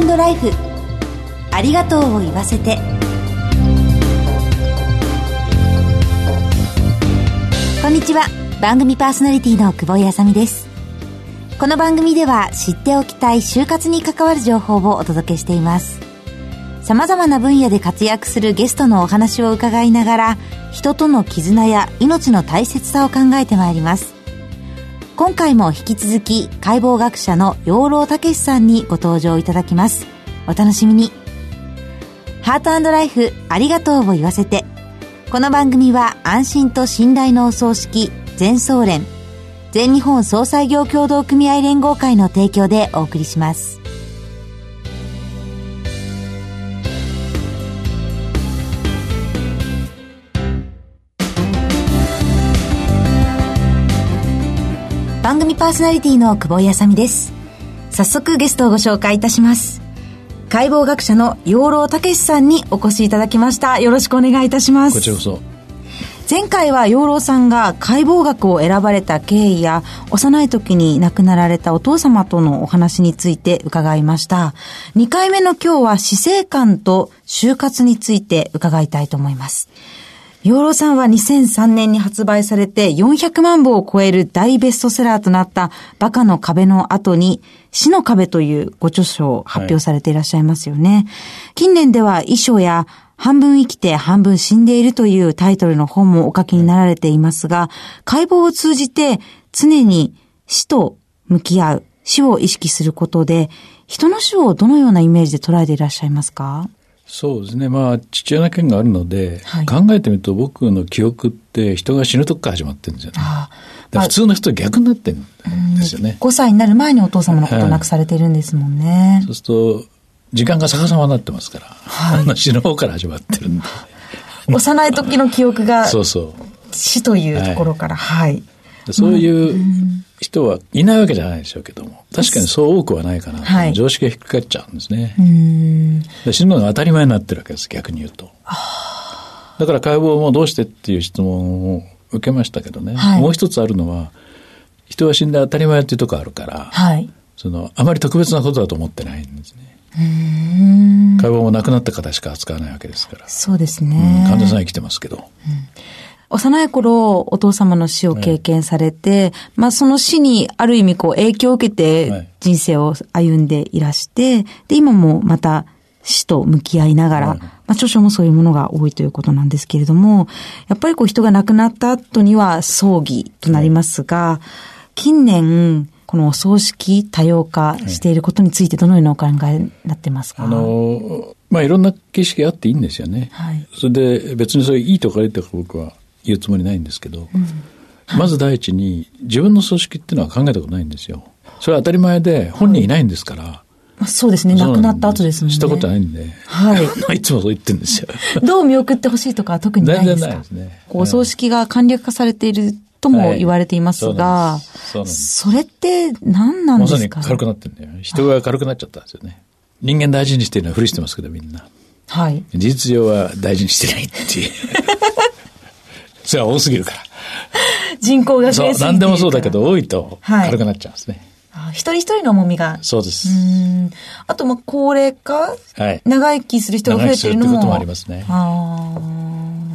トライフ。ありがとうを言わせて。こんにちは。番組パーソナリティの久保井あさみです。この番組では知っておきたい就活に関わる情報をお届けしています。様々な分野で活躍するゲストのお話を伺いながら人との絆や命の大切さを考えてまいります。今回も引き続き解剖学者の養老孟さんにご登場いただきます。お楽しみに。ハートライフありがとうを言わせて。この番組は安心と信頼のお葬式全総連全日本総裁業協同組合連合会の提供でお送りします。番組パーソナリティの久保井あさみです。早速ゲストをご紹介いたします。解剖学者の養老孟さんにお越しいただきました。よろしくお願いいたします。こちらこそ。前回は養老さんが解剖学を選ばれた経緯や幼い時に亡くなられたお父様とのお話について伺いました。2回目の今日は死生観と就活について伺いたいと思います養老さんは2003年に発売されて400万部を超える大ベストセラーとなったバカの壁の後に死の壁というご著書を発表されていらっしゃいますよね。はい、近年では遺書や半分生きて半分死んでいるというタイトルの本もお書きになられていますが、解剖を通じて常に死と向き合う、死を意識することで、人の死をどのようなイメージで捉えていらっしゃいますか？そうですね。まあ、父親の件があるので、はい、考えてみると僕の記憶って人が死ぬとこから始まってるんですよね。普通の人と逆になってるんですよね。5歳になる前にお父様のことを亡くされてるんですもんね。はい、そうすると、時間が逆さまになってますから、はい、死の方から始まってるんで。幼い時の記憶が、そうそう。死というところから、はい、はいそういう人はいないわけじゃないでしょうけども、確かにそう多くはないかな、はい、常識がひっくり返っちゃうんですね。で死ぬのが当たり前になってるわけです、逆に言うと。だから解剖もどうしてっていう質問を受けましたけどね、はい、もう一つあるのは、人は死んで当たり前っていうとこあるから、はい、そのあまり特別なことだと思ってないんですね。解剖も亡くなった方しか扱わないわけですから。そうですね。うん、患者さん生きてますけど。うん幼い頃、お父様の死を経験されて、はい、まあその死にある意味こう影響を受けて人生を歩んでいらして、で、今もまた死と向き合いながら、はい、まあ著書もそういうものが多いということなんですけれども、やっぱりこう人が亡くなった後には葬儀となりますが、はい、近年、このお葬式多様化していることについてどのようなお考えになってますか、あの、まあいろんな形式あっていいんですよね。はい、それで別にそれいいとか悪いとか僕は言うつもりないんですけど、まず第一に自分の組織っていうのは考えたことないんですよ。それは当たり前で本人いないんですから。そうですね。亡くなった後ですもんね。したことないんで。はい。いつもそう言ってるんですよ。どう見送ってほしいとかは特にないですか？全然ないですね。こう、お葬式が簡略化されているとも言われていますが、はい、それって何なんですか、ね、まさに軽くなってるんだよ。人が軽くなっちゃったんですよね。人間大事にしてるのはふりしてますけど、みんな。はい。事実上は大事にしてないっていう。それは多すぎるから。人口が増えすぎ何でもそうだけど、多いと軽くなっちゃうんですね。はい、一人一人の重みが。そうです。あと、ま、高齢化、はい、長生きする人が増えてるのも。長生きするってこともありますね。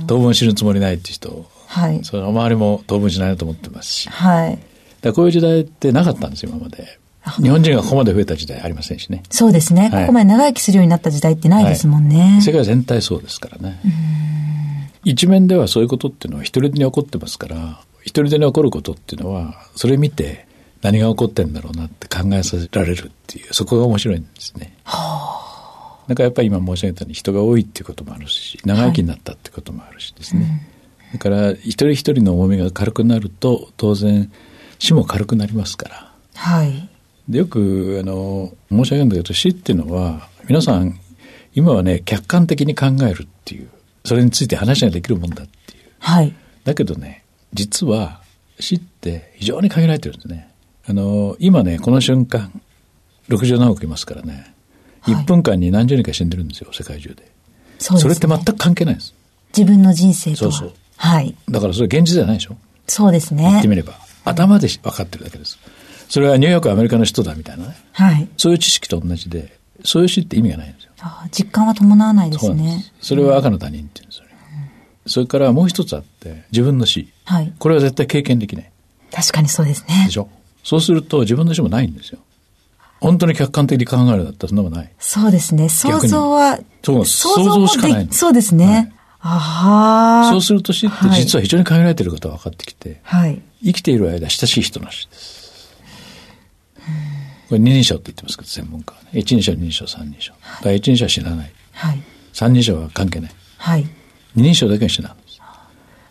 当分死ぬつもりないっていう人。はい。その周りも当分しないと思ってますし。はい。だこういう時代ってなかったんですよ、今まで。日本人がここまで増えた時代ありませんしね。そうですね。はい、ここまで長生きするようになった時代ってないですもんね。はい、世界全体そうですからね。一面ではそういうことっていうのは一人でに起こってますから、一人でに起こることっていうのは、それ見て何が起こってんだろうなって考えさせられるっていう、そこが面白いんですね。はあ、だからやっぱり今申し上げたように人が多いっていうこともあるし、長生きになったってこともあるしですね。はいうん、だから一人一人の重みが軽くなると、当然死も軽くなりますから。はい。でよくあの申し上げるんだけど死っていうのは皆さん今はね客観的に考えるっていうそれについて話ができるもんだっていう。はい。だけどね、実は死って非常に限られてるんですね。あの、今ね、この瞬間、60何億いますからね、はい、1分間に何十人か死んでるんですよ、世界中で。そう、ね、それって全く関係ないんです。自分の人生とそうそう。はい。だからそれ現実じゃないでしょ？そうですね。言ってみれば。頭で分かってるだけです。それはニューヨークアメリカの人だみたいなね。はい。そういう知識と同じで、そういう死って意味がないんですよ。あ実感は伴わないですね。それは赤の他人っていうんですよね。それからもう一つあって、自分の死。はい。これは絶対経験できない。確かにそうですねでし。ょ？そうすると自分の死もないんですよ。本当に客観的に考えるんだったらそんなもんない。そうですね。想像は、そう想像も想像しかないでそうですね。ああ。そうすると死って実は非常に限られていることが分かってきて、はい。生きている間親しい人の死です。これ二人称って言ってますけど、専門家はね。一人称、二人称、三人称。第一人称は死なない。はい。三人称は関係ない。はい。二人称だけが死なんです。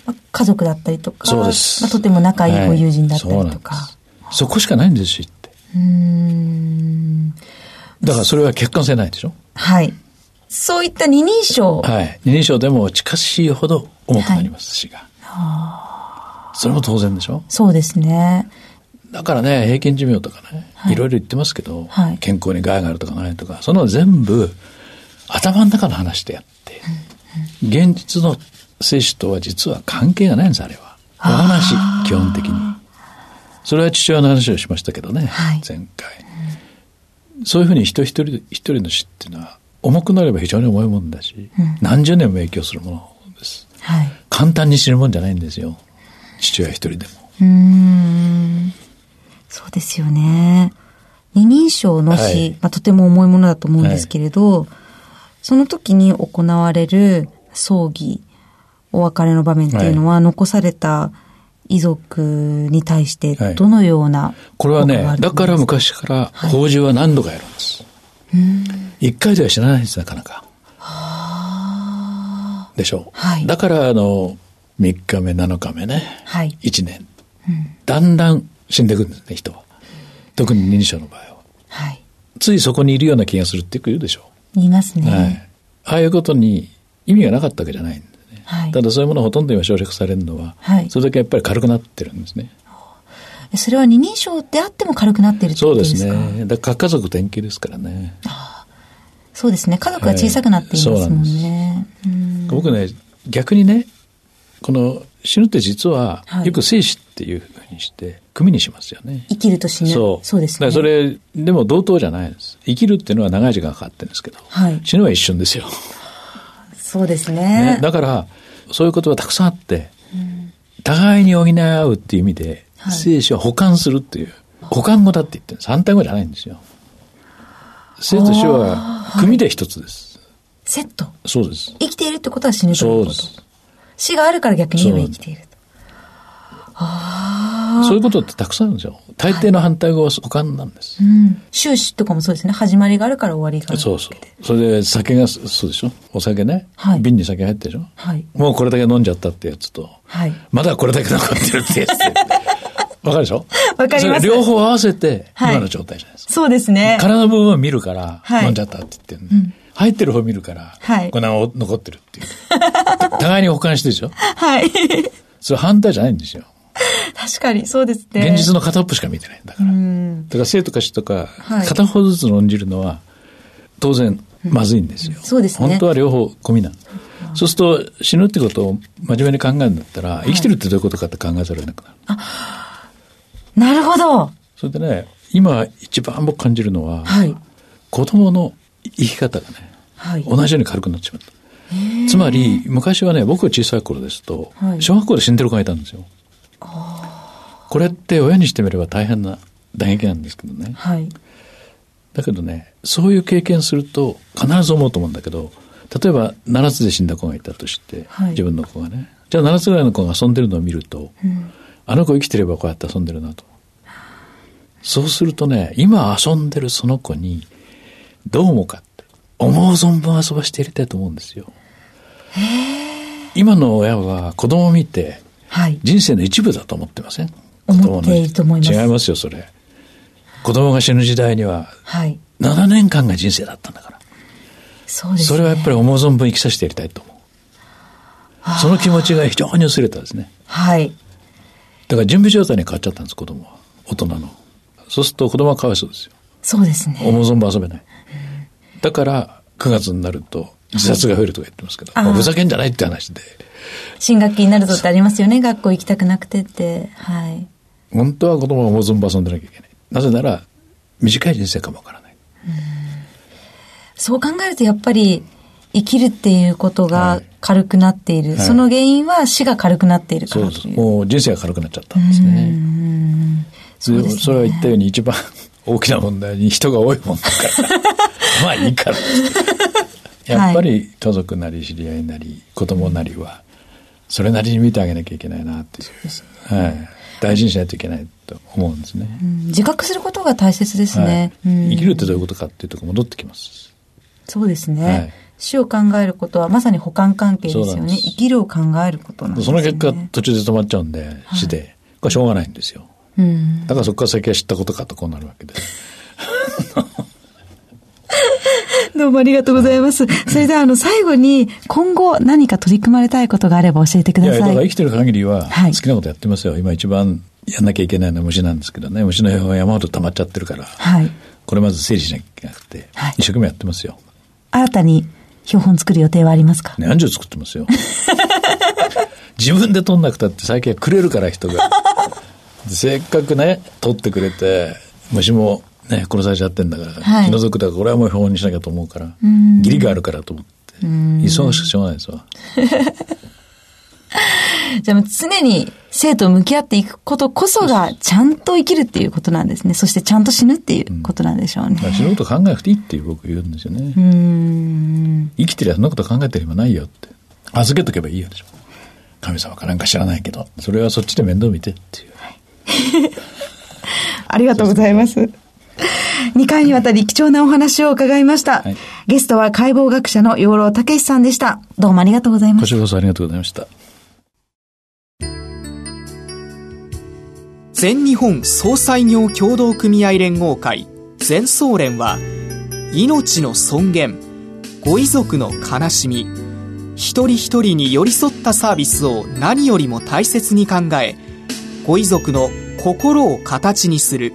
まあ家族だったりとか、そうです。まあ、とても仲いいご友人だったりとか。すそこしかないんです、死って。うーん。だからそれは客観性ないでしょ？はい。そういった二人称。はい。二人称でも近しいほど重くなります、死が。それも当然でしょ？そうですね。だからね、平均寿命とかね、はいい、ろいろ言ってますけど、はい健康に害があるとかないとか、その全部頭の中の話でやって、現実の生死とは実は関係がないんです、あれは。お話、基本的に。それは父親の話をしましたけどね、はい前回。そういうふうに人一人一人の死っていうのは、重くなれば非常に重いもんだし、何十年も影響するものです。はい。簡単に死ぬもんじゃないんですよ。父親一人でも。そうですよね。二人称の死、はい。まあ、とても重いものだと思うんですけれど、その時に行われる葬儀、お別れの場面っていうのは、残された遺族に対してはい。どのような、これはねだから昔から法事は何度かやるんです。一回では死なないんです、なかなか。でしょう。はい。だから、あの、3日目、7日目ね、はい。1年、だんだん死んでいくんですね、人は。特に認知症の場合は。はい。ついそこにいるような気がするってよく言うでしょ言いますう。ね。はい。ああいうことに意味がなかったわけじゃないんですね。はいただそういうものほとんど今省略されるのは、はいそれだけやっぱり軽くなってるんですね。それは二人称であっても軽くなっているってそうでことですすかね。だから家族典型ですからね。そうですね。家族が小さくなっていますもんはいね。うん僕ね、逆にね、この死ぬって実はは、いよく生死っていうふうにして、組にしますよね。生きると死ぬ。そう。そうですね。それ、でも同等じゃないです。生きるっていうのは長い時間かかってるんですけど、はい死ぬは一瞬ですよ。そうですねね。だから、そういうことがたくさんあって、互いに補い合うっていう意味で、はい生死は補完するっていう、補完語だって言ってるんです。反対語じゃないんですよ。生と死は組で一つです。セット。そうです。生きているってことは死ぬということ。そうです。死があるから逆に言えば生きていると。そういうことってたくさんあるんですよ。大抵の反対語は補完なんです。うん。終始とかもそうですね。始まりがあるから終わりがある。そうそう。それで酒が、そうでしょ？お酒ね。はい瓶に酒入ってるでしょ？はい。もうこれだけ飲んじゃったってやつと、はい。まだこれだけ残ってるってやつで。わかるでしょ？わかりますそれ両方合わせて、はい今の状態じゃないですか。そうですね。体の部分を見るから、はい飲んじゃったって言ってる、ね入ってる方見るから、はいこれが残ってるっていう。互いに保管してるでしょ？はい。それ反対じゃないんですよ。確かに、そうですね。現実の片っぽしか見てないんだから。うん。だから生とか死とか、はい片方ずつ論じるのは、当然、まずいんですよ。そうですね本当は両方込みなんそうすると、死ぬってことを真面目に考えるんだったら、生きてるってどういうことかって考えざるを得なくなる。なるほど。それでね、今一番僕感じるのは、はい。子供の生き方がね、はい。同じように軽くなってしまった。つまり、昔はね、僕が小さい頃ですと、はい小学校で死んでる子がいたんですよ。これって親にしてみれば大変な打撃なんですけどね。はい。だけどね、そういう経験すると必ず思うと思うんだけど、例えば7つで死んだ子がいたとして、はい自分の子がね、じゃあ7つぐらいの子が遊んでるのを見ると、あの子生きてればこうやって遊んでるなと。そうするとね、今遊んでるその子にどう思うかって、思う存分遊ばしてやりたいと思うんですよ。今の親は子供を見てはい。人生の一部だと思ってません？思っていると思います違いますよ、それ。子供が死ぬ時代にははい。7年間が人生だったんだから。そうですね。それはやっぱり思う存分生きさせてやりたいと思う。その気持ちが非常に薄れたですね。はい。だから準備状態に変わっちゃったんです、子供は。大人の。そうすると子供はかわいそうですよ。そうですね。思う存分遊べない。だから、9月になると自殺が増えるとか言ってますけど、あーもうふざけんじゃないって話で、新学期になるとってありますよね。学校行きたくなくてって。はい。本当は子供は思う存分遊んでなきゃいけない。なぜなら、短い人生かもわからない。そう考えるとやっぱり生きるっていうことが軽くなっている。はいその原因は死が軽くなっているかそうです。もう人生が軽くなっちゃったんですね。うんそねでそれは言ったように一番大きな問題に人が多いもんだから。まあいいから。やっぱり家族なり知り合いなり子供なりは、それなりに見てあげなきゃいけないなっていう。はい。大事にしないといけないと思うんですね。うん自覚することが大切ですはいね。うん生きるってどういうことかっていうところ戻ってきます。そうですね、はい死を考えることはまさに補完関係ですよね。生きるを考えることなんですね。の結果途中で止まっちゃうんで、死で。これはしょうがないんですよ。うん。だからそこから先は知ったことかとこうなるわけで。どうもありがとうございます。それではあの最後に今後何か取り組まれたいことがあれば教えてくいや、だださい。から生きてる限りははい好きなことやってますよ。今一番やんなきゃいけないのは虫なんですけどね。虫の山ほど溜まっちゃってるから、はい。これまず整理しなきゃいけなくて、はい一生懸命やってますよ。新たに標本作る予定はありますか？何十作ってますよ。自分で取んなくたって最近はくれるから人が。せっかくね、取ってくれて、虫もね、殺されちゃってんだから、はい気の毒だからこれはもう標本にしなきゃと思うから、ん義理があるからと思って、忙しくてしょうがないですわ。じゃあもう常に生と向き合っていくことこそがちゃんと生きるっていうことなんですね。そしてちゃんと死ぬっていうことなんでしょうね。まあ死ぬこと考えなくていいっていう僕言うんですよね。生きてりゃそんなこと考えてる暇ないよって。預けとけばいいよでしょ。神様かなんか知らないけど、それはそっちで面倒見てっていう。ありがとうございます。2回にわたり貴重なお話を伺いました。はいゲストは解剖学者の養老武さんでした。どうもありがとうございました。こちらこそありがとうございました。全日本総裁業協同組合連合会全総連は命の尊厳ご遺族の悲しみ一人一人に寄り添ったサービスを何よりも大切に考えご遺族の心を形にする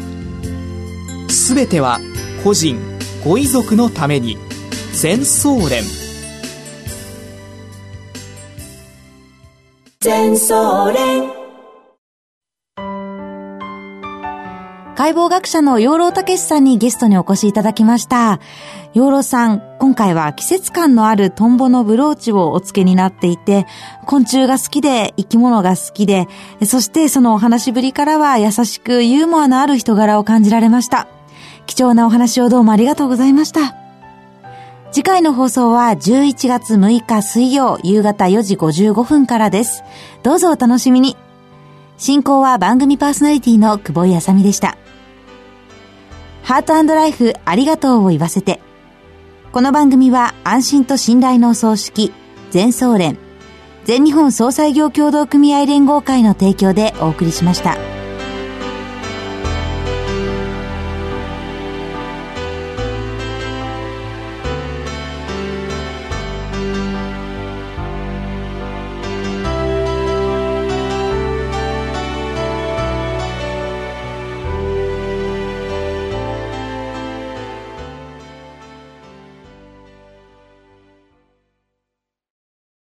すべては個人ご遺族のために全総連全総連解剖学者の養老武さんにゲストにお越しいただきました。養老さん、今回は季節感のあるトンボのブローチをお付けになっていて、昆虫が好きで生き物が好きで、そしてそのお話ぶりからは優しくユーモアのある人柄を感じられました。貴重なお話をどうもありがとうございました。次回の放送は11月6日水曜夕方4時55分からです。どうぞお楽しみに。進行は番組パーソナリティの久保井あさみでした。ハートライフありがとうを言わせて。この番組は安心と信頼のお葬式、全総連、全日本総裁業協同組合連合会の提供でお送りしました。